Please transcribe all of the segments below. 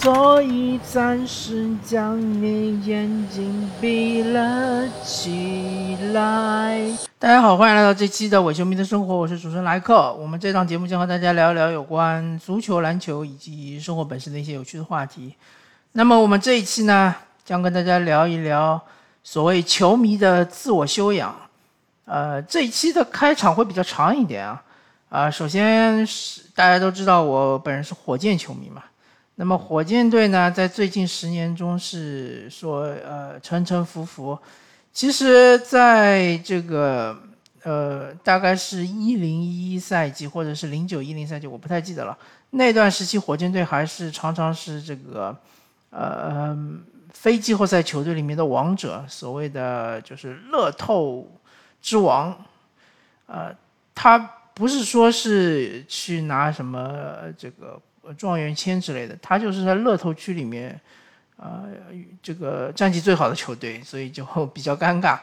所以暂时将你眼睛闭了起来。大家好，欢迎来到这期的伪球迷的生活，我是主持人莱克。我们这档节目将和大家聊一聊有关足球、篮球以及生活本身的一些有趣的话题。那么我们这一期呢，将跟大家聊一聊所谓球迷的自我修养。呃，这一期的开场会比较长一点啊。啊，首先是大家都知道我本人是火箭球迷嘛，那么火箭队呢，在最近十年中是说呃沉沉浮浮，其实在这个呃大概是一零一赛季或者是零九一零赛季，我不太记得了，那段时期火箭队还是常常是这个呃非季后赛球队里面的王者，所谓的就是乐透之王，呃他。不是说是去拿什么这个状元签之类的，他就是在乐透区里面，呃，这个战绩最好的球队，所以就 比较尴尬，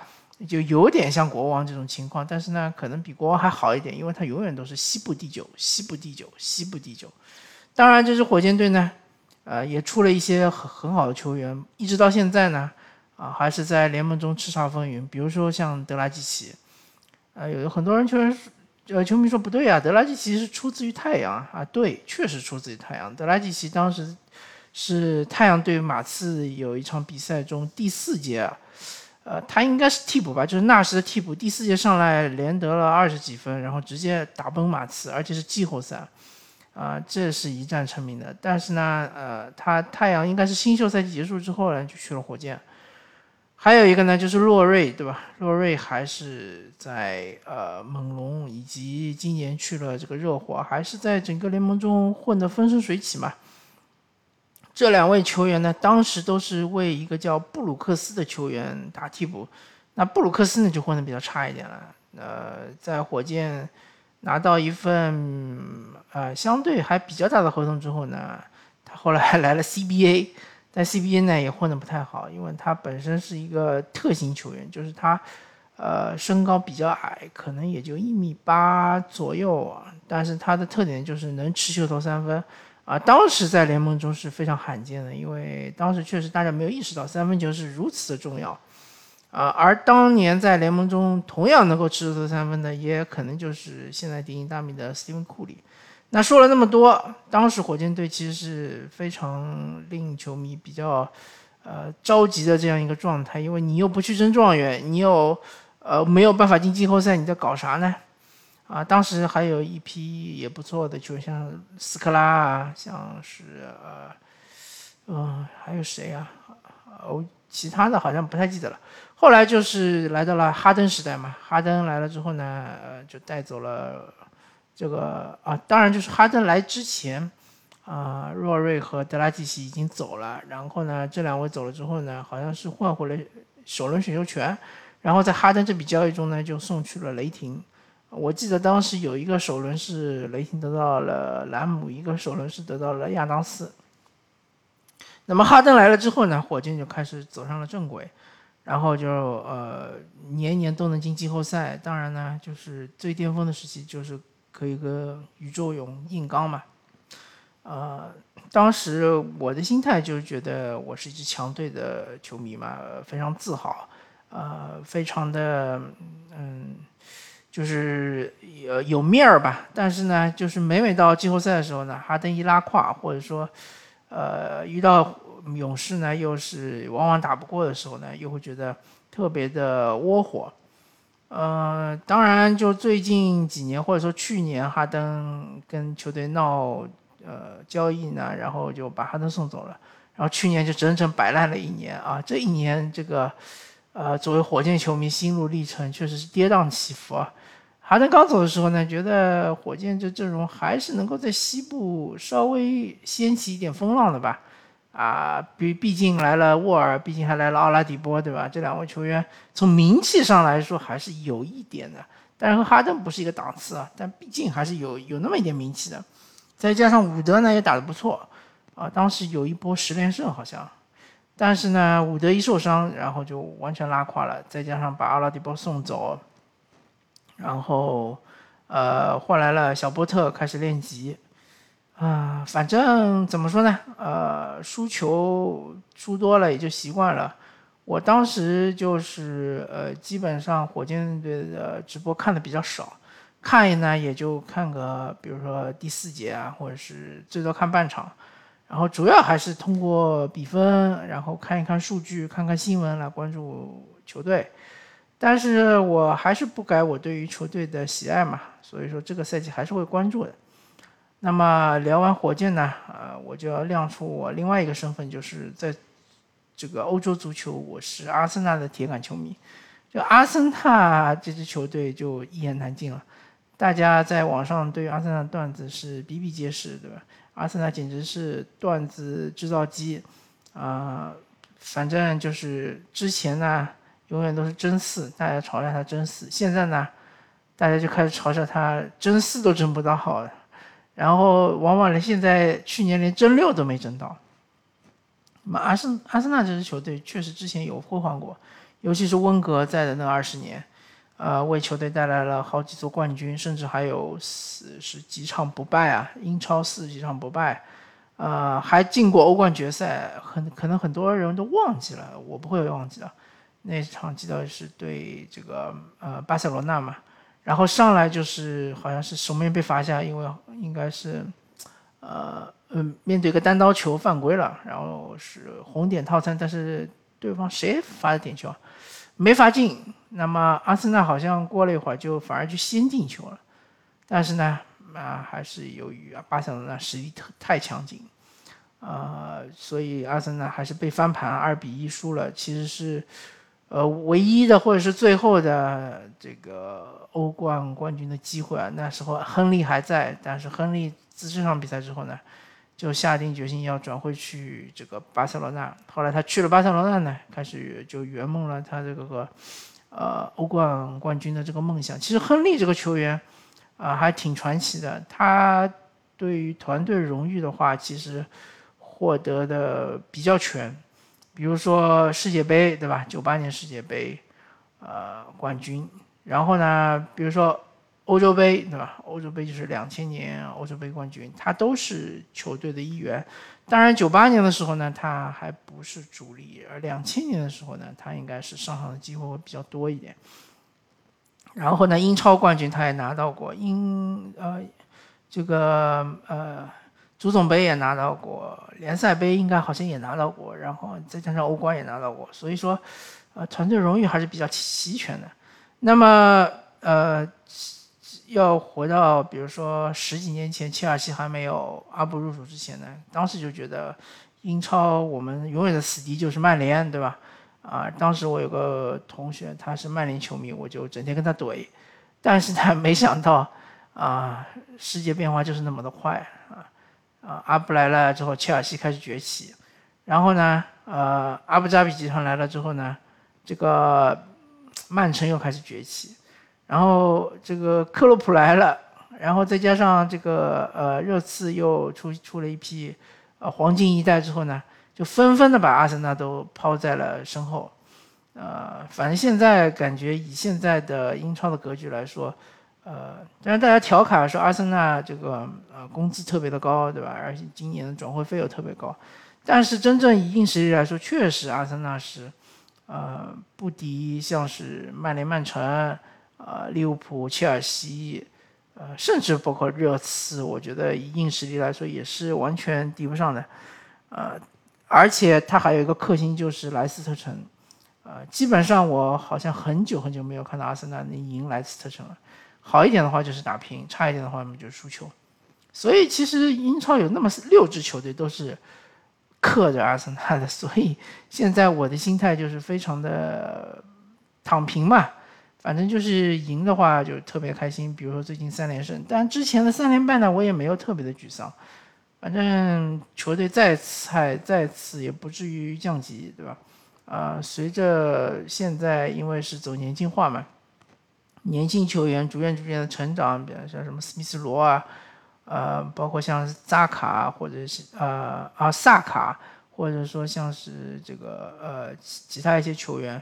就有点像国王这种情况。但是呢，可能比国王还好一点，因为他永远都是西部第九，西部第九，西部第九。当然，这支火箭队呢，呃，也出了一些很很好的球员，一直到现在呢，啊，还是在联盟中叱咤风云。比如说像德拉季奇，呃，有很多人确实。呃，球迷说不对啊，德拉季奇是出自于太阳啊，对，确实出自于太阳。德拉季奇当时是太阳对马刺有一场比赛中第四节，呃，他应该是替补吧，就是纳什的替补，第四节上来连得了二十几分，然后直接打崩马刺，而且是季后赛，啊，这是一战成名的。但是呢，呃，他太阳应该是新秀赛季结束之后呢，就去了火箭。还有一个呢，就是洛瑞，对吧？洛瑞还是在呃猛龙，以及今年去了这个热火，还是在整个联盟中混得风生水起嘛。这两位球员呢，当时都是为一个叫布鲁克斯的球员打替补。那布鲁克斯呢，就混得比较差一点了。呃，在火箭拿到一份呃相对还比较大的合同之后呢，他后来还来了 CBA。在 CBA 呢也混得不太好，因为他本身是一个特型球员，就是他，呃，身高比较矮，可能也就一米八左右啊。但是他的特点就是能持球投三分，啊，当时在联盟中是非常罕见的，因为当时确实大家没有意识到三分球是如此的重要，啊，而当年在联盟中同样能够持球投三分的，也可能就是现在鼎鼎大名的斯蒂芬库里。那说了那么多，当时火箭队其实是非常令球迷比较，呃着急的这样一个状态，因为你又不去争状元，你又，呃没有办法进季后赛，你在搞啥呢？啊，当时还有一批也不错的球员，像斯科拉啊，像是呃，嗯，还有谁啊？哦，其他的好像不太记得了。后来就是来到了哈登时代嘛，哈登来了之后呢，呃，就带走了。这个啊，当然就是哈登来之前，啊，若瑞和德拉季奇已经走了，然后呢，这两位走了之后呢，好像是换回了首轮选秀权，然后在哈登这笔交易中呢，就送去了雷霆。我记得当时有一个首轮是雷霆得到了兰姆，一个首轮是得到了亚当斯。那么哈登来了之后呢，火箭就开始走上了正轨，然后就呃年年都能进季后赛。当然呢，就是最巅峰的时期就是。可以跟宇宙勇硬刚嘛？呃，当时我的心态就是觉得我是一支强队的球迷嘛，非常自豪，呃，非常的嗯，就是有有面儿吧。但是呢，就是每每到季后赛的时候呢，哈登一拉胯，或者说呃遇到勇士呢，又是往往打不过的时候呢，又会觉得特别的窝火。呃，当然，就最近几年，或者说去年，哈登跟球队闹呃交易呢，然后就把哈登送走了，然后去年就整整摆烂了一年啊。这一年，这个呃，作为火箭球迷，心路历程确实是跌宕起伏啊。哈登刚走的时候呢，觉得火箭这阵容还是能够在西部稍微掀起一点风浪的吧。啊，毕毕竟来了沃尔，毕竟还来了奥拉迪波，对吧？这两位球员从名气上来说还是有一点的，但是和哈登不是一个档次啊。但毕竟还是有有那么一点名气的，再加上伍德呢也打得不错，啊，当时有一波十连胜好像，但是呢伍德一受伤，然后就完全拉垮了。再加上把奥拉迪波送走，然后呃换来了小波特开始练级。啊，反正怎么说呢？呃，输球输多了也就习惯了。我当时就是呃，基本上火箭队的直播看的比较少，看一呢也就看个，比如说第四节啊，或者是最多看半场。然后主要还是通过比分，然后看一看数据，看看新闻来关注球队。但是我还是不改我对于球队的喜爱嘛，所以说这个赛季还是会关注的。那么聊完火箭呢，呃，我就要亮出我另外一个身份，就是在这个欧洲足球，我是阿森纳的铁杆球迷。就阿森纳这支球队就一言难尽了，大家在网上对阿森纳段子是比比皆是，对吧？阿森纳简直是段子制造机，啊，反正就是之前呢，永远都是争四，大家嘲笑他争四。现在呢，大家就开始嘲笑他争四都争不到好了，然后往往连现在去年连争六都没争到。那么阿森阿森纳这支球队确实之前有辉煌过，尤其是温格在的那二十年。呃，为球队带来了好几座冠军，甚至还有四十几场不败啊！英超四十几场不败，呃，还进过欧冠决赛。很可能很多人都忘记了，我不会忘记的。那场记得是对这个呃巴塞罗那嘛，然后上来就是好像是守门员被罚下，因为应该是呃嗯面对一个单刀球犯规了，然后是红点套餐，但是对方谁罚的点球啊？没罚进，那么阿森纳好像过了一会儿就反而就先进球了，但是呢，啊还是由于啊巴塞罗那实力特太强劲，啊，所以阿森纳还是被翻盘二比一输了。其实是，呃，唯一的或者是最后的这个欧冠冠军的机会啊。那时候亨利还在，但是亨利自这场比赛之后呢？就下定决心要转会去这个巴塞罗那。后来他去了巴塞罗那呢，开始就圆梦了他这个呃欧冠冠军的这个梦想。其实亨利这个球员啊还挺传奇的，他对于团队荣誉的话，其实获得的比较全。比如说世界杯，对吧？九八年世界杯呃冠军。然后呢，比如说。欧洲杯对吧？欧洲杯就是两千年欧洲杯冠军，他都是球队的一员。当然，九八年的时候呢，他还不是主力，而两千年的时候呢，他应该是上场的机会会比较多一点。然后呢，英超冠军他也拿到过，英呃这个呃足总杯也拿到过，联赛杯应该好像也拿到过，然后再加上欧冠也拿到过，所以说呃团队荣誉还是比较齐全的。那么呃。要回到，比如说十几年前，切尔西还没有阿布入主之前呢，当时就觉得英超我们永远的死敌就是曼联，对吧？啊，当时我有个同学他是曼联球迷，我就整天跟他怼，但是他，没想到啊，世界变化就是那么的快啊，阿布来了之后，切尔西开始崛起，然后呢，呃，阿布扎比集团来了之后呢，这个曼城又开始崛起。然后这个克洛普来了，然后再加上这个呃热刺又出出了一批呃黄金一代之后呢，就纷纷的把阿森纳都抛在了身后。呃，反正现在感觉以现在的英超的格局来说，呃，当然大家调侃说阿森纳这个呃工资特别的高，对吧？而且今年的转会费又特别高，但是真正以硬实力来说，确实阿森纳是呃不敌像是曼联、曼城。啊，利物浦、切尔西，呃，甚至包括热刺，我觉得以硬实力来说也是完全抵不上的，呃，而且他还有一个克星就是莱斯特城，呃，基本上我好像很久很久没有看到阿森纳能赢莱斯特城了，好一点的话就是打平，差一点的话就是输球，所以其实英超有那么六支球队都是克着阿森纳的，所以现在我的心态就是非常的躺平嘛。反正就是赢的话就特别开心，比如说最近三连胜，但之前的三连败呢，我也没有特别的沮丧。反正球队再菜再次也不至于降级，对吧？啊，随着现在因为是走年轻化嘛，年轻球员逐渐逐渐的成长，比如像什么斯密斯罗啊，呃，包括像扎卡或者是呃啊萨卡，或者说像是这个呃其他一些球员。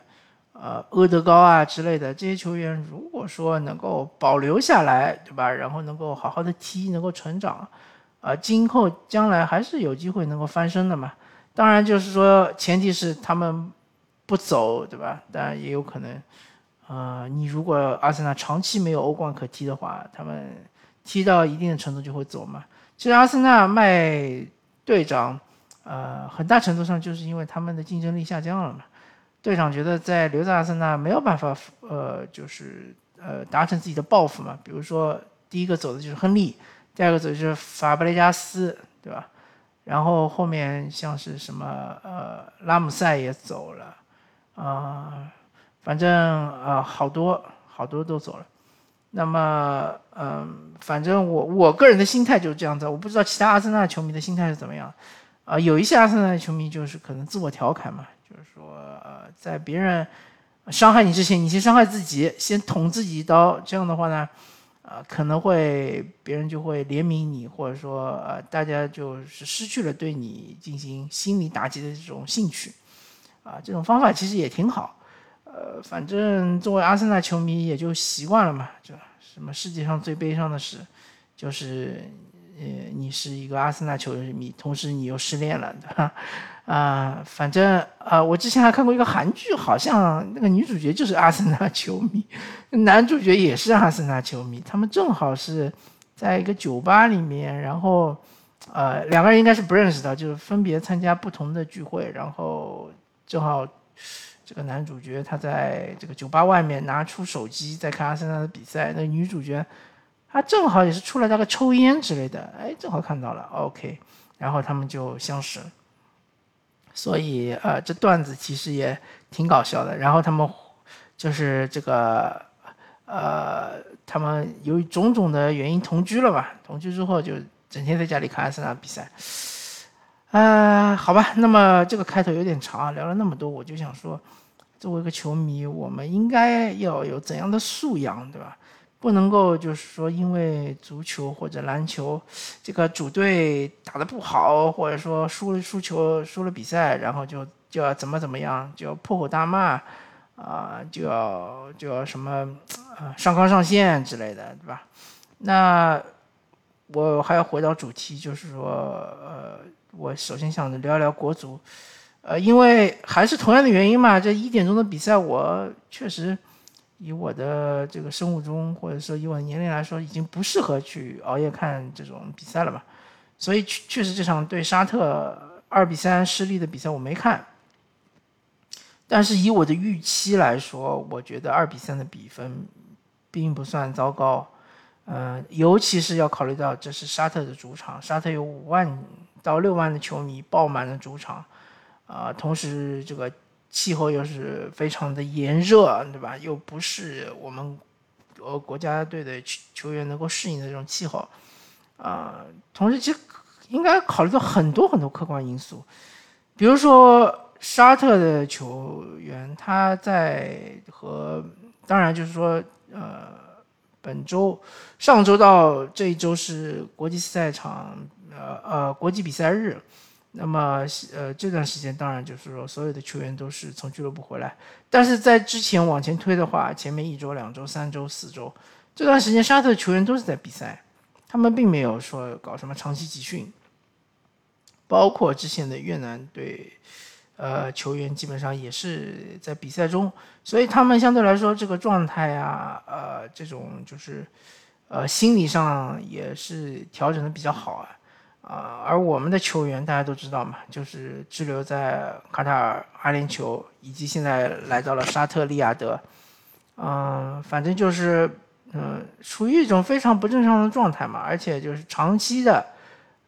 呃，阿德高啊之类的这些球员，如果说能够保留下来，对吧？然后能够好好的踢，能够成长，啊，今后将来还是有机会能够翻身的嘛。当然，就是说前提是他们不走，对吧？当然也有可能，呃，你如果阿森纳长期没有欧冠可踢的话，他们踢到一定的程度就会走嘛。其实阿森纳卖队长，呃，很大程度上就是因为他们的竞争力下降了嘛。队长觉得在留在阿森纳没有办法，呃，就是呃达成自己的抱负嘛。比如说第一个走的就是亨利，第二个走的就是法布雷加斯，对吧？然后后面像是什么呃拉姆塞也走了，啊，反正呃好多好多都走了。那么嗯，反正我我个人的心态就是这样子，我不知道其他阿森纳球迷的心态是怎么样。啊，有一些阿森纳球迷就是可能自我调侃嘛。就是说，呃，在别人伤害你之前，你先伤害自己，先捅自己一刀。这样的话呢，呃，可能会别人就会怜悯你，或者说，呃，大家就是失去了对你进行心理打击的这种兴趣。啊，这种方法其实也挺好。呃，反正作为阿森纳球迷也就习惯了嘛。就什么世界上最悲伤的事，就是，呃，你是一个阿森纳球迷，同时你又失恋了，对吧？啊，反正啊，我之前还看过一个韩剧，好像那个女主角就是阿森纳 球迷，男主角也是阿森纳球迷。他们正好是在一个酒吧里面，然后呃，两个人应该是不认识的，就是分别参加不同的聚会，然后正好这个男主角他在这个酒吧外面拿出手机在看阿森纳的比赛，那女主角她正好也是出来大概抽烟之类的，哎，正好看到了，OK，然后他们就相识。所以，呃，这段子其实也挺搞笑的。然后他们就是这个，呃，他们由于种种的原因同居了嘛。同居之后就整天在家里看阿森纳比赛。啊，好吧，那么这个开头有点长啊，聊了那么多，我就想说，作为一个球迷，我们应该要有怎样的素养，对吧？不能够就是说，因为足球或者篮球，这个主队打得不好，或者说输了输球输了比赛，然后就就要怎么怎么样，就要破口大骂，啊，就要就要什么啊上纲上线之类的，对吧？那我还要回到主题，就是说，呃，我首先想着聊一聊国足，呃，因为还是同样的原因嘛，这一点钟的比赛，我确实。以我的这个生物钟，或者说以我的年龄来说，已经不适合去熬夜看这种比赛了吧？所以确确实这场对沙特二比三失利的比赛我没看。但是以我的预期来说，我觉得二比三的比分并不算糟糕。嗯，尤其是要考虑到这是沙特的主场，沙特有五万到六万的球迷爆满了主场，啊，同时这个。气候又是非常的炎热，对吧？又不是我们呃国家队的球球员能够适应的这种气候，啊，同时其实应该考虑到很多很多客观因素，比如说沙特的球员他在和当然就是说呃本周上周到这一周是国际赛场呃呃国际比赛日。那么，呃，这段时间当然就是说，所有的球员都是从俱乐部回来。但是在之前往前推的话，前面一周、两周、三周、四周，这段时间沙特球员都是在比赛，他们并没有说搞什么长期集训。包括之前的越南队，呃，球员基本上也是在比赛中，所以他们相对来说这个状态啊，呃，这种就是，呃，心理上也是调整的比较好啊。啊，而我们的球员大家都知道嘛，就是滞留在卡塔尔、阿联酋，以及现在来到了沙特利雅得，嗯，反正就是，嗯，处于一种非常不正常的状态嘛，而且就是长期的，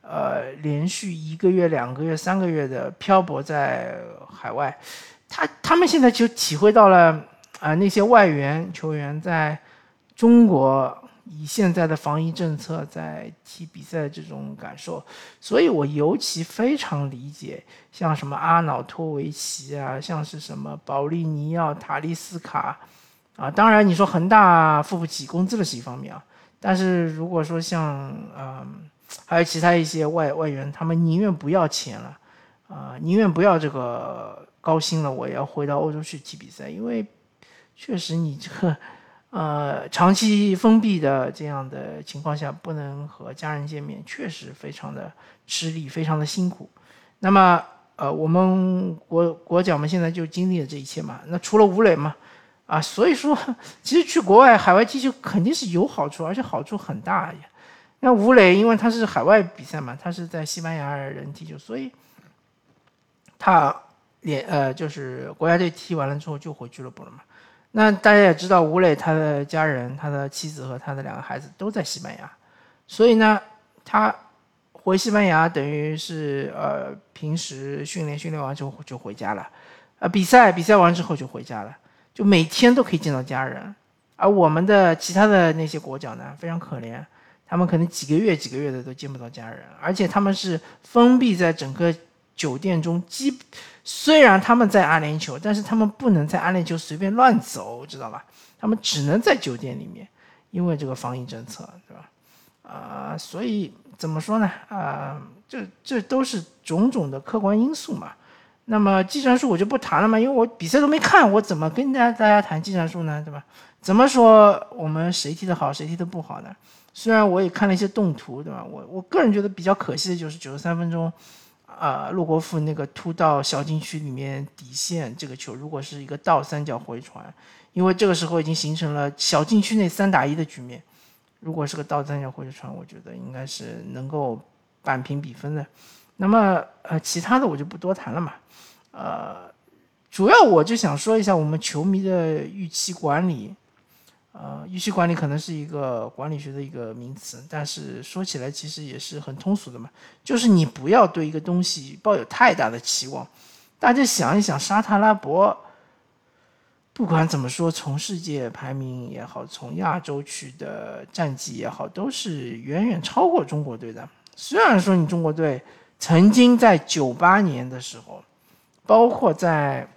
呃，连续一个月、两个月、三个月的漂泊在海外，他他们现在就体会到了啊，那些外援球员在中国。以现在的防疫政策在踢比赛这种感受，所以我尤其非常理解，像什么阿瑙托维奇啊，像是什么保利尼奥、塔利斯卡，啊，当然你说恒大付不起工资的是一方面啊，但是如果说像嗯，还有其他一些外外援，他们宁愿不要钱了，啊，宁愿不要这个高薪了，我也要回到欧洲去踢比赛，因为确实你这个。呃，长期封闭的这样的情况下，不能和家人见面，确实非常的吃力，非常的辛苦。那么，呃，我们国国脚们现在就经历了这一切嘛。那除了吴磊嘛，啊，所以说，其实去国外海外踢球肯定是有好处，而且好处很大呀。那吴磊因为他是海外比赛嘛，他是在西班牙人踢球，所以他连呃就是国家队踢完了之后就回俱乐部了嘛。那大家也知道，吴磊他的家人、他的妻子和他的两个孩子都在西班牙，所以呢，他回西班牙等于是呃平时训练训练完之后就回家了，啊比赛比赛完之后就回家了，就每天都可以见到家人。而我们的其他的那些国脚呢，非常可怜，他们可能几个月几个月的都见不到家人，而且他们是封闭在整个酒店中基。虽然他们在阿联酋，但是他们不能在阿联酋随便乱走，知道吧？他们只能在酒店里面，因为这个防疫政策，对吧？啊，所以怎么说呢？啊，这这都是种种的客观因素嘛。那么技战术我就不谈了嘛，因为我比赛都没看，我怎么跟大家大家谈技战术呢？对吧？怎么说我们谁踢得好，谁踢得不好呢？虽然我也看了一些动图，对吧？我我个人觉得比较可惜的就是九十三分钟。啊，洛国富那个突到小禁区里面底线这个球，如果是一个倒三角回传，因为这个时候已经形成了小禁区内三打一的局面，如果是个倒三角回传，我觉得应该是能够扳平比分的。那么呃，其他的我就不多谈了嘛。呃，主要我就想说一下我们球迷的预期管理。呃，预期管理可能是一个管理学的一个名词，但是说起来其实也是很通俗的嘛。就是你不要对一个东西抱有太大的期望。大家想一想，沙特阿拉伯，不管怎么说，从世界排名也好，从亚洲区的战绩也好，都是远远超过中国队的。虽然说你中国队曾经在九八年的时候，包括在。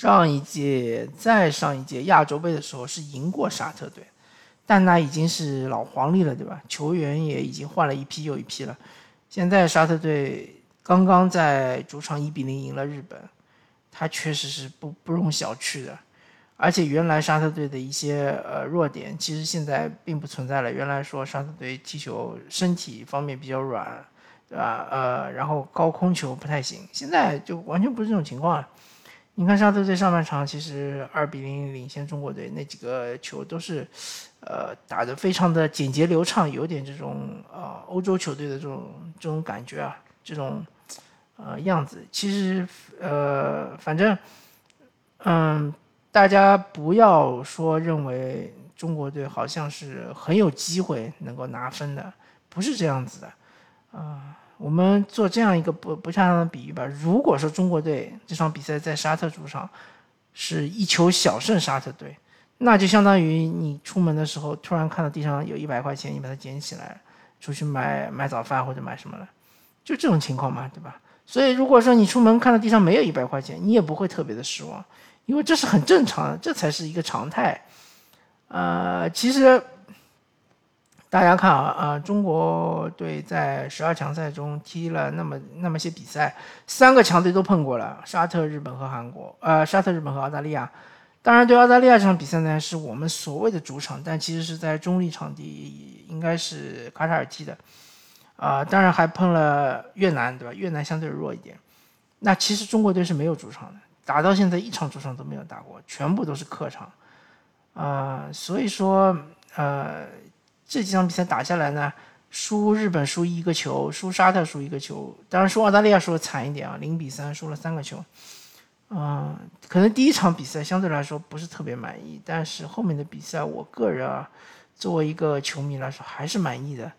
上一届、再上一届亚洲杯的时候是赢过沙特队，但那已经是老黄历了，对吧？球员也已经换了一批又一批了。现在沙特队刚刚在主场一比零赢了日本，他确实是不不容小觑的。而且原来沙特队的一些呃弱点，其实现在并不存在了。原来说沙特队踢球身体方面比较软，对吧？呃，然后高空球不太行，现在就完全不是这种情况了。你看沙特队上半场其实二比零领先中国队，那几个球都是，呃，打得非常的简洁流畅，有点这种呃欧洲球队的这种这种感觉啊，这种呃样子。其实呃，反正嗯，大家不要说认为中国队好像是很有机会能够拿分的，不是这样子的啊。我们做这样一个不不恰当的比喻吧。如果说中国队这场比赛在沙特主场是一球小胜沙特队，那就相当于你出门的时候突然看到地上有一百块钱，你把它捡起来出去买买早饭或者买什么了，就这种情况嘛，对吧？所以如果说你出门看到地上没有一百块钱，你也不会特别的失望，因为这是很正常的，这才是一个常态。呃，其实。大家看啊啊！中国队在十二强赛中踢了那么那么些比赛，三个强队都碰过了：沙特、日本和韩国。呃，沙特、日本和澳大利亚。当然，对澳大利亚这场比赛呢，是我们所谓的主场，但其实是在中立场地，应该是卡塔尔踢的。啊，当然还碰了越南，对吧？越南相对弱一点。那其实中国队是没有主场的，打到现在一场主场都没有打过，全部都是客场。啊，所以说，呃。这几场比赛打下来呢，输日本输一个球，输沙特输一个球，当然输澳大利亚输的惨一点啊，零比三输了三个球。嗯，可能第一场比赛相对来说不是特别满意，但是后面的比赛，我个人啊，作为一个球迷来说还是满意的。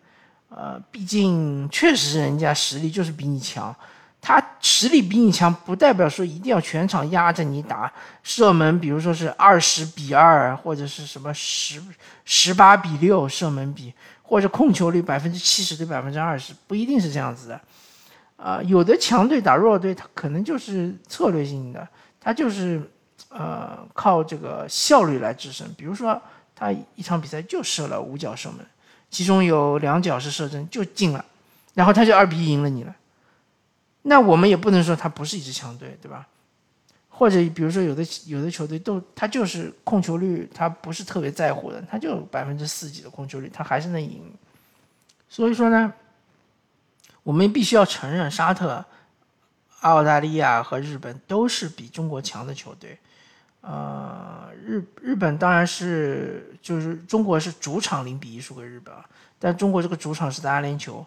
呃，毕竟确实人家实力就是比你强。他实力比你强，不代表说一定要全场压着你打射门，比如说是二十比二，或者是什么十十八比六射门比，或者控球率百分之七十对百分之二十，不一定是这样子的。啊，有的强队打弱队，他可能就是策略性的，他就是呃靠这个效率来制胜。比如说他一场比赛就射了五脚射门，其中有两脚是射正就进了，然后他就二比一赢了你了。那我们也不能说他不是一支强队，对吧？或者比如说有的有的球队都他就是控球率他不是特别在乎的，他就百分之四几的控球率，他还是能赢。所以说呢，我们必须要承认，沙特、澳大利亚和日本都是比中国强的球队。呃，日日本当然是就是中国是主场零比一输给日本，但中国这个主场是在阿联酋。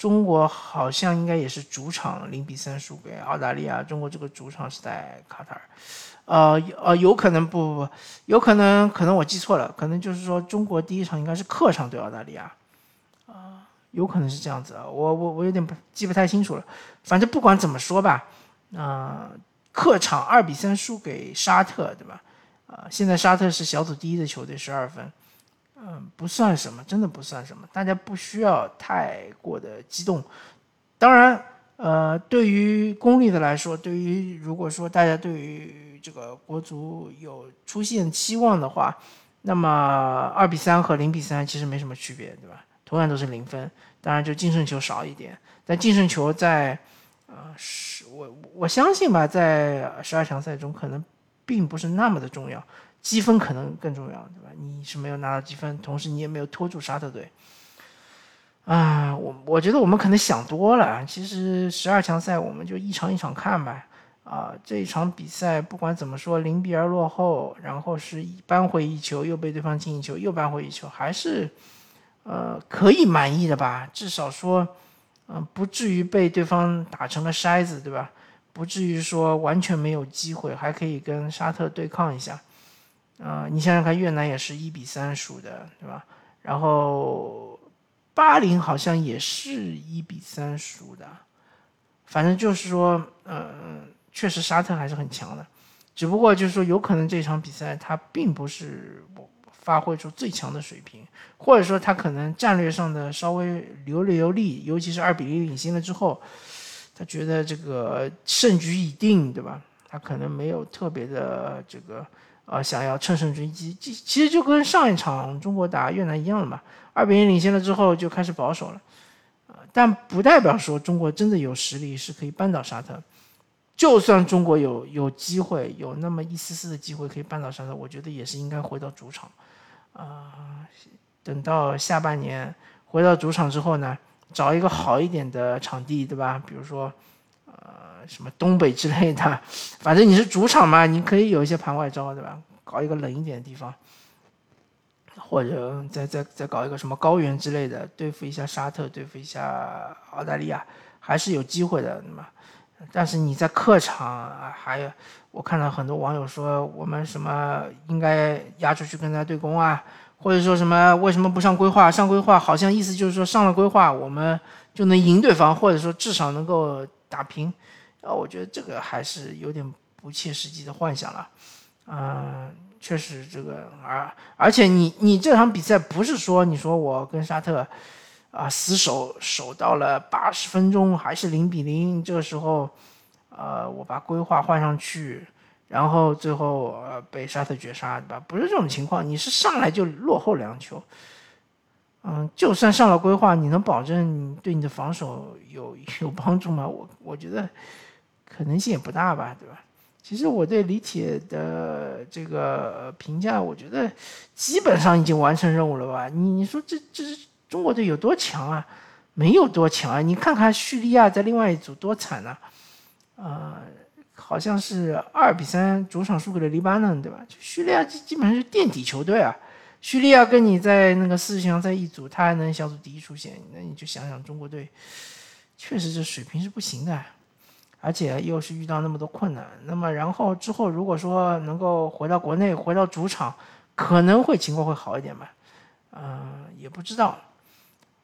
中国好像应该也是主场零比三输给澳大利亚。中国这个主场是在卡塔尔，呃呃，有可能不不不，有可能可能我记错了，可能就是说中国第一场应该是客场对澳大利亚，啊，有可能是这样子啊，我我我有点不记不太清楚了。反正不管怎么说吧，啊，客场二比三输给沙特，对吧？啊，现在沙特是小组第一的球队，十二分。嗯，不算什么，真的不算什么，大家不需要太过的激动。当然，呃，对于功利的来说，对于如果说大家对于这个国足有出现期望的话，那么二比三和零比三其实没什么区别，对吧？同样都是零分，当然就净胜球少一点，但净胜球在，呃，是我我相信吧，在十二强赛中可能并不是那么的重要。积分可能更重要，对吧？你是没有拿到积分，同时你也没有拖住沙特队。啊，我我觉得我们可能想多了。其实十二强赛我们就一场一场看吧。啊，这一场比赛不管怎么说，零比二落后，然后是扳回一球，又被对方进一球，又扳回一球，还是呃可以满意的吧？至少说，嗯，不至于被对方打成了筛子，对吧？不至于说完全没有机会，还可以跟沙特对抗一下。啊，你想想看，越南也是一比三输的，对吧？然后巴林好像也是一比三输的，反正就是说，嗯，确实沙特还是很强的，只不过就是说，有可能这场比赛他并不是发挥出最强的水平，或者说他可能战略上的稍微留了留力，尤其是二比零领先了之后，他觉得这个胜局已定，对吧？他可能没有特别的这个。啊，想要乘胜追击，其其实就跟上一场中国打越南一样了嘛，二比零领先了之后就开始保守了，但不代表说中国真的有实力是可以扳倒沙特，就算中国有有机会，有那么一丝丝的机会可以扳倒沙特，我觉得也是应该回到主场，啊，等到下半年回到主场之后呢，找一个好一点的场地，对吧？比如说。什么东北之类的，反正你是主场嘛，你可以有一些盘外招，对吧？搞一个冷一点的地方，或者再再再搞一个什么高原之类的，对付一下沙特，对付一下澳大利亚，还是有机会的，对吧？但是你在客场，还有我看到很多网友说，我们什么应该压出去跟他对攻啊，或者说什么为什么不上规划？上规划好像意思就是说上了规划，我们就能赢对方，或者说至少能够打平。啊，我觉得这个还是有点不切实际的幻想了，嗯，确实这个，而而且你你这场比赛不是说你说我跟沙特啊死守守到了八十分钟还是零比零，这个时候，呃，我把规划换上去，然后最后呃被沙特绝杀，对吧？不是这种情况，你是上来就落后两球，嗯，就算上了规划，你能保证对你的防守有有帮助吗？我我觉得。可能性也不大吧，对吧？其实我对李铁的这个评价，我觉得基本上已经完成任务了吧？你你说这这是中国队有多强啊？没有多强啊！你看看叙利亚在另外一组多惨呐，呃，好像是二比三主场输给了黎巴嫩，对吧？叙利亚基基本上是垫底球队啊。叙利亚跟你在那个四强赛一组，他还能小组第一出线，那你就想想中国队，确实这水平是不行的。而且又是遇到那么多困难，那么然后之后如果说能够回到国内，回到主场，可能会情况会好一点吧，嗯，也不知道，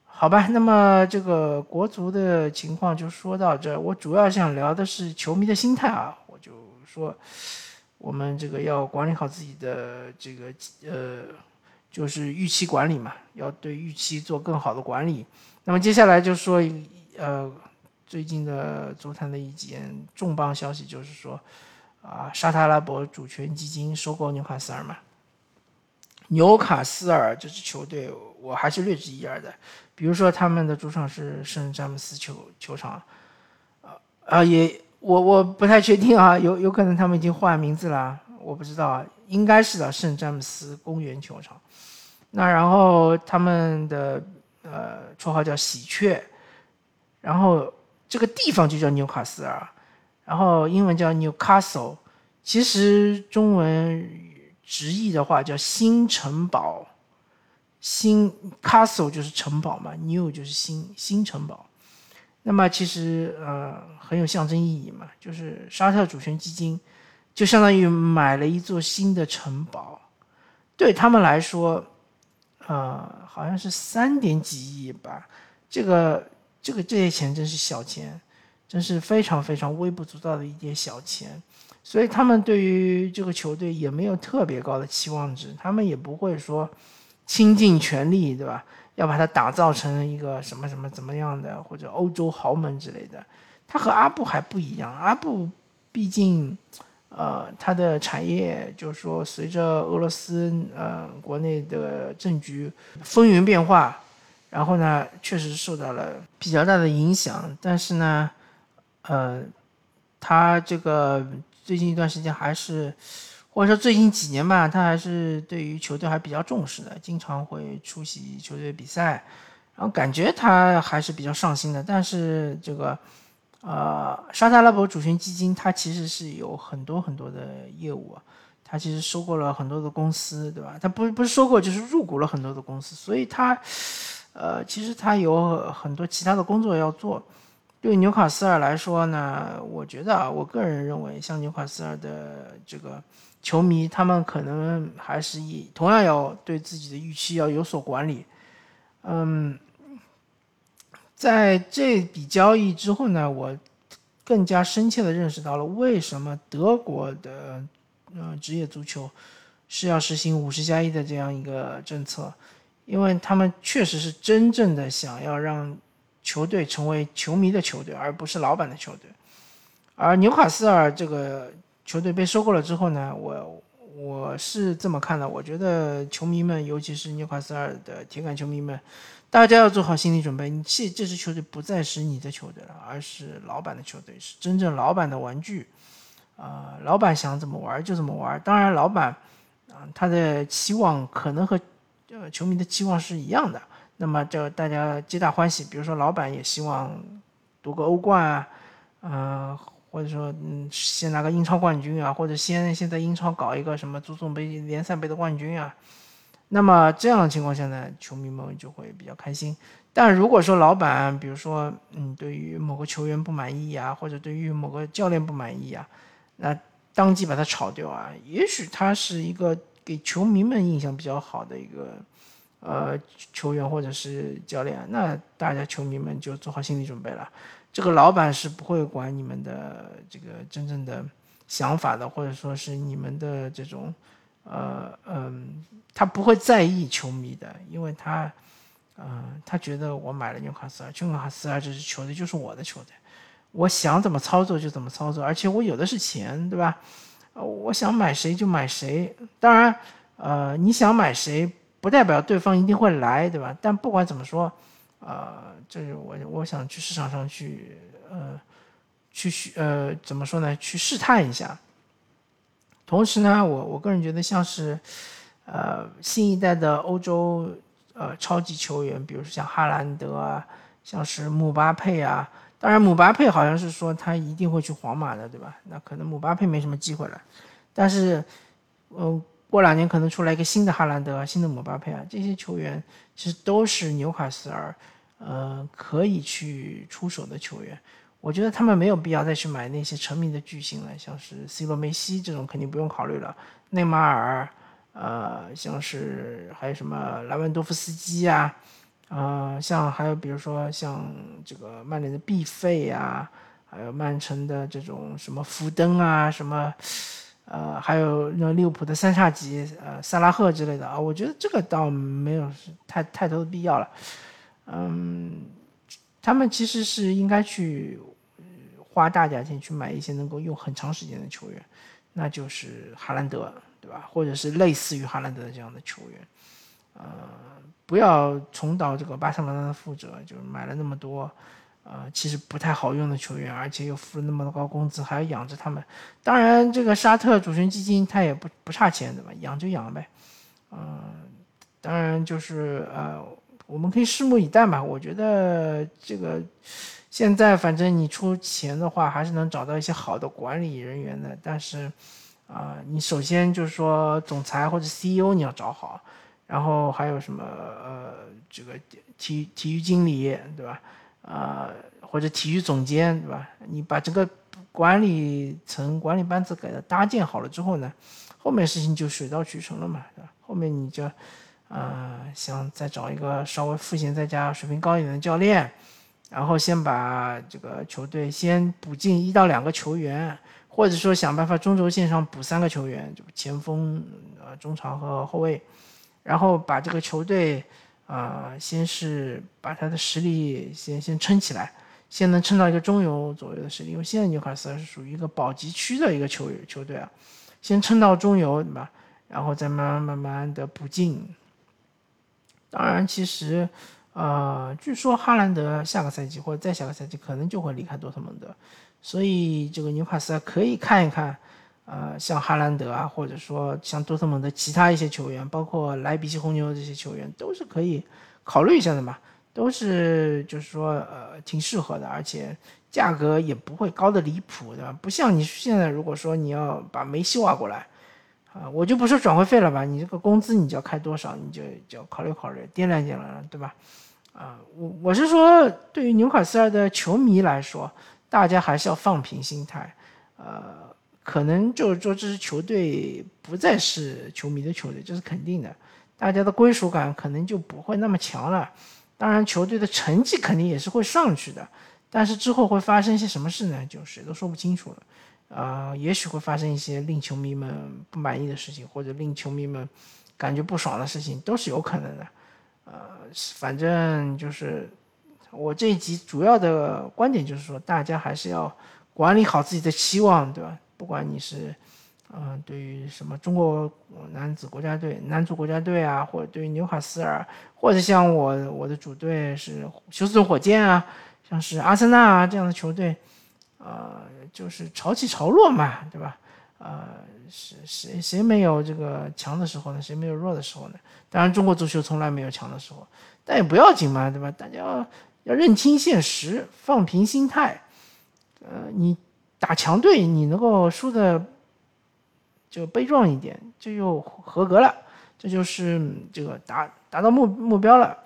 好吧。那么这个国足的情况就说到这，我主要想聊的是球迷的心态啊，我就说我们这个要管理好自己的这个呃，就是预期管理嘛，要对预期做更好的管理。那么接下来就说呃。最近的足坛的一件重磅消息就是说，啊，沙特阿拉伯主权基金收购纽卡斯尔嘛。纽卡斯尔这支球队我还是略知一二的，比如说他们的主场是圣詹姆斯球球场，啊啊也。我我不太确定啊，有有可能他们已经换名字了，我不知道，应该是的，圣詹姆斯公园球场。那然后他们的呃绰号叫喜鹊，然后这个地方就叫纽卡斯尔，然后英文叫 Newcastle，其实中文直译的话叫新城堡，新 Castle 就是城堡嘛，New 就是新新城堡。那么其实呃很有象征意义嘛，就是沙特主权基金就相当于买了一座新的城堡，对他们来说，呃好像是三点几亿吧，这个这个这些钱真是小钱，真是非常非常微不足道的一点小钱，所以他们对于这个球队也没有特别高的期望值，他们也不会说倾尽全力，对吧？要把它打造成一个什么什么怎么样的，或者欧洲豪门之类的，他和阿布还不一样。阿布毕竟，呃，他的产业就是说，随着俄罗斯呃国内的政局风云变化，然后呢，确实受到了比较大的影响。但是呢，呃，他这个最近一段时间还是。或者说最近几年吧，他还是对于球队还比较重视的，经常会出席球队比赛，然后感觉他还是比较上心的。但是这个，呃，沙特阿拉伯主权基金它其实是有很多很多的业务，它其实收购了很多的公司，对吧？它不不是收购，就是入股了很多的公司，所以它，呃，其实他有很多其他的工作要做。对纽卡斯尔来说呢，我觉得啊，我个人认为，像纽卡斯尔的这个。球迷他们可能还是以同样要对自己的预期要有所管理，嗯，在这笔交易之后呢，我更加深切的认识到了为什么德国的呃职业足球是要实行五十加一的这样一个政策，因为他们确实是真正的想要让球队成为球迷的球队，而不是老板的球队，而纽卡斯尔这个。球队被收购了之后呢，我我是这么看的，我觉得球迷们，尤其是纽卡斯尔的铁杆球迷们，大家要做好心理准备，你这这支球队不再是你的球队了，而是老板的球队，是真正老板的玩具，啊，老板想怎么玩就怎么玩。当然，老板啊，他的期望可能和呃球迷的期望是一样的，那么就大家皆大欢喜。比如说，老板也希望夺个欧冠啊，嗯。或者说，嗯，先拿个英超冠军啊，或者先先在英超搞一个什么足总杯、联赛杯的冠军啊，那么这样的情况下呢，球迷们就会比较开心。但如果说老板，比如说，嗯，对于某个球员不满意啊，或者对于某个教练不满意啊，那当即把他炒掉啊，也许他是一个给球迷们印象比较好的一个呃球员或者是教练，那大家球迷们就做好心理准备了。这个老板是不会管你们的这个真正的想法的，或者说是你们的这种，呃嗯，他不会在意球迷的，因为他，嗯，他觉得我买了纽卡斯尔，纽卡斯尔这支球队就是我的球队，我想怎么操作就怎么操作，而且我有的是钱，对吧？呃，我想买谁就买谁，当然，呃，你想买谁不代表对方一定会来，对吧？但不管怎么说。啊，这是我我想去市场上去，呃，去呃怎么说呢？去试探一下。同时呢，我我个人觉得像是，呃，新一代的欧洲呃超级球员，比如说像哈兰德啊，像是姆巴佩啊。当然，姆巴佩好像是说他一定会去皇马的，对吧？那可能姆巴佩没什么机会了。但是，嗯。过两年可能出来一个新的哈兰德、新的姆巴佩啊，这些球员其实都是纽卡斯尔，呃，可以去出手的球员。我觉得他们没有必要再去买那些成名的巨星了，像是 C 罗、梅西这种肯定不用考虑了。内马尔，呃，像是还有什么莱万多夫斯基啊，呃，像还有比如说像这个曼联的 B 费啊，还有曼城的这种什么福登啊，什么。呃，还有那利物浦的三叉戟，呃，萨拉赫之类的啊，我觉得这个倒没有太太多的必要了。嗯，他们其实是应该去花大价钱去买一些能够用很长时间的球员，那就是哈兰德，对吧？或者是类似于哈兰德这样的球员。呃，不要重蹈这个巴塞罗那的覆辙，就是买了那么多，呃，其实不太好用的球员，而且又付了那么多高工资，还要养着他们。当然，这个沙特主权基金他也不不差钱，对吧？养就养呗。嗯，当然就是呃，我们可以拭目以待嘛。我觉得这个现在反正你出钱的话，还是能找到一些好的管理人员的。但是啊，你首先就是说总裁或者 CEO 你要找好，然后还有什么呃，这个体体育经理，对吧？啊，或者体育总监，对吧？你把这个管理层、管理班子给它搭建好了之后呢，后面事情就水到渠成了嘛，对吧？后面你就，啊，想再找一个稍微赋闲在家、水平高一点的教练，然后先把这个球队先补进一到两个球员，或者说想办法中轴线上补三个球员，就前锋、呃中场和后卫，然后把这个球队。啊，先是把他的实力先先撑起来，先能撑到一个中游左右的实力。因为现在纽卡斯尔是属于一个保级区的一个球球队啊，先撑到中游，对吧？然后再慢慢慢慢的补进。当然，其实，呃，据说哈兰德下个赛季或者再下个赛季可能就会离开多特蒙德，所以这个纽卡斯尔可以看一看。呃，像哈兰德啊，或者说像多特蒙德其他一些球员，包括莱比锡红牛这些球员，都是可以考虑一下的嘛。都是就是说，呃，挺适合的，而且价格也不会高的离谱，对吧？不像你现在，如果说你要把梅西挖过来，啊，我就不说转会费了吧，你这个工资你就要开多少，你就就考虑考虑，掂量掂量，对吧？啊，我我是说，对于纽卡斯尔的球迷来说，大家还是要放平心态，呃。可能就是说，这支球队不再是球迷的球队，这是肯定的。大家的归属感可能就不会那么强了。当然，球队的成绩肯定也是会上去的，但是之后会发生一些什么事呢？就谁都说不清楚了。啊，也许会发生一些令球迷们不满意的事情，或者令球迷们感觉不爽的事情，都是有可能的。呃，反正就是我这一集主要的观点就是说，大家还是要管理好自己的期望，对吧？不管你是，嗯，对于什么中国男子国家队、男足国家队啊，或者对于纽卡斯尔，或者像我我的主队是休斯顿火箭啊，像是阿森纳啊这样的球队，呃，就是潮起潮落嘛，对吧？呃，是谁谁没有这个强的时候呢？谁没有弱的时候呢？当然，中国足球从来没有强的时候，但也不要紧嘛，对吧？大家要要认清现实，放平心态，呃，你。打强队，你能够输的就悲壮一点，这就合格了，这就是这个达达到目目标了。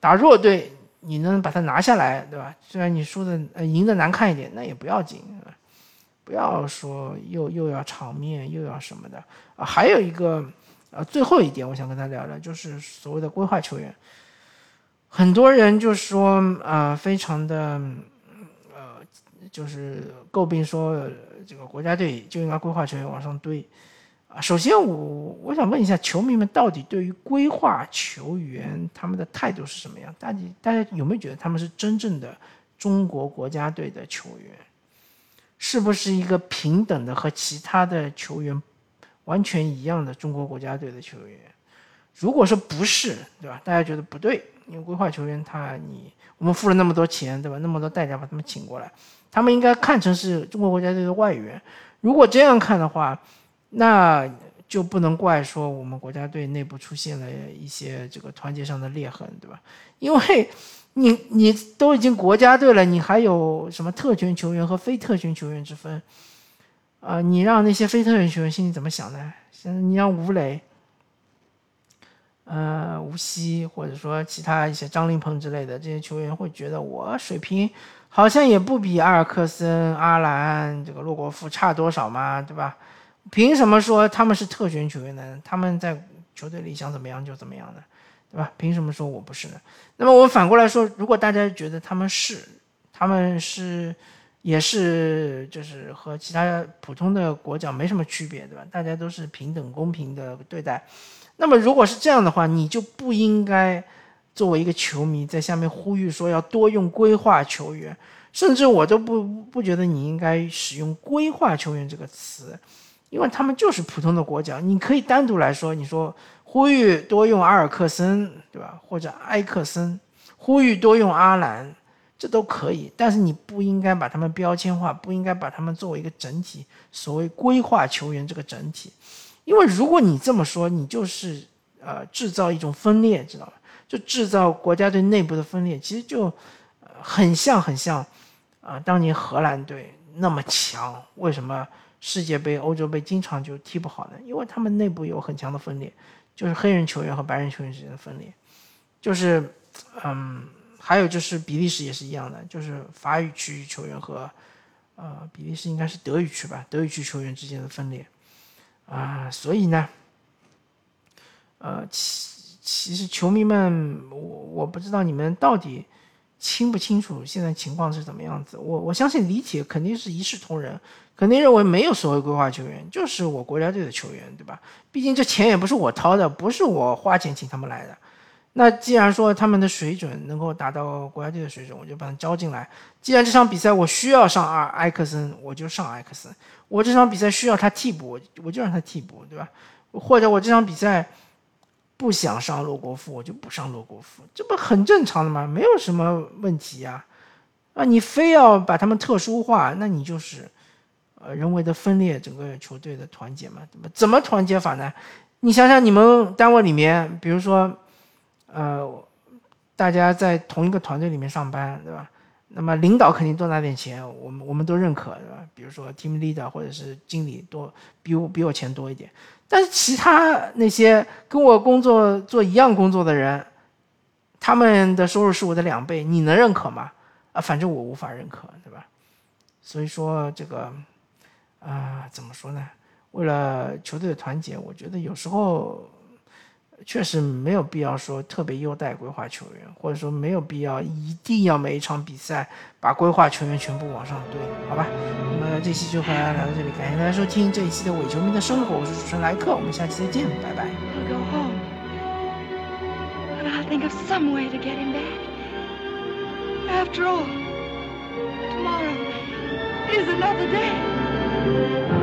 打弱队，你能把它拿下来，对吧？虽然你输的赢的难看一点，那也不要紧，不要说又又要场面又要什么的啊。还有一个呃最后一点，我想跟他聊聊，就是所谓的规划球员，很多人就说啊，非常的。就是诟病说，这个国家队就应该规划球员往上堆，啊，首先我我想问一下，球迷们到底对于规划球员他们的态度是什么样？大家大家有没有觉得他们是真正的中国国家队的球员？是不是一个平等的和其他的球员完全一样的中国国家队的球员？如果说不是，对吧？大家觉得不对，因为规划球员他你我们付了那么多钱，对吧？那么多代价把他们请过来。他们应该看成是中国国家队的外援，如果这样看的话，那就不能怪说我们国家队内部出现了一些这个团结上的裂痕，对吧？因为你你都已经国家队了，你还有什么特权球员和非特权球员之分？啊，你让那些非特权球员心里怎么想呢？像你让吴磊、呃吴曦，或者说其他一些张琳芃之类的这些球员，会觉得我水平。好像也不比阿尔克森、阿兰、这个洛国富差多少嘛，对吧？凭什么说他们是特权球员呢？他们在球队里想怎么样就怎么样的，对吧？凭什么说我不是呢？那么我反过来说，如果大家觉得他们是，他们是，也是，就是和其他普通的国脚没什么区别，对吧？大家都是平等公平的对待。那么如果是这样的话，你就不应该。作为一个球迷，在下面呼吁说要多用规划球员，甚至我都不不觉得你应该使用“规划球员”这个词，因为他们就是普通的国脚。你可以单独来说，你说呼吁多用阿尔克森，对吧？或者埃克森，呼吁多用阿兰，这都可以。但是你不应该把他们标签化，不应该把他们作为一个整体，所谓规划球员这个整体。因为如果你这么说，你就是呃制造一种分裂，知道吧？就制造国家队内部的分裂，其实就很像很像啊，当年荷兰队那么强，为什么世界杯、欧洲杯经常就踢不好呢？因为他们内部有很强的分裂，就是黑人球员和白人球员之间的分裂，就是嗯，还有就是比利时也是一样的，就是法语区球员和呃比利时应该是德语区吧，德语区球员之间的分裂。啊，所以呢，呃，其其实球迷们，我我不知道你们到底清不清楚现在情况是怎么样子。我我相信李铁肯定是一视同仁，肯定认为没有所谓规划球员，就是我国家队的球员，对吧？毕竟这钱也不是我掏的，不是我花钱请他们来的。那既然说他们的水准能够达到国家队的水准，我就把他招进来。既然这场比赛我需要上二埃克森，我就上埃克森。我这场比赛需要他替补，我我就让他替补，对吧？或者我这场比赛不想上洛国富，我就不上洛国富，这不很正常的吗？没有什么问题呀。啊，你非要把他们特殊化，那你就是呃人为的分裂整个球队的团结嘛？怎么怎么团结法呢？你想想你们单位里面，比如说。呃，大家在同一个团队里面上班，对吧？那么领导肯定多拿点钱，我们我们都认可，对吧？比如说 team leader 或者是经理多比我比我钱多一点，但是其他那些跟我工作做一样工作的人，他们的收入是我的两倍，你能认可吗？啊，反正我无法认可，对吧？所以说这个啊，怎么说呢？为了球队的团结，我觉得有时候。确实没有必要说特别优待规划球员，或者说没有必要一定要每一场比赛把规划球员全部往上堆，好吧？那么这期就和大家聊到这里，感谢大家收听这一期的伪球迷的生活，我是主持人莱克，我们下期再见，拜拜。After all, tomorrow is another day.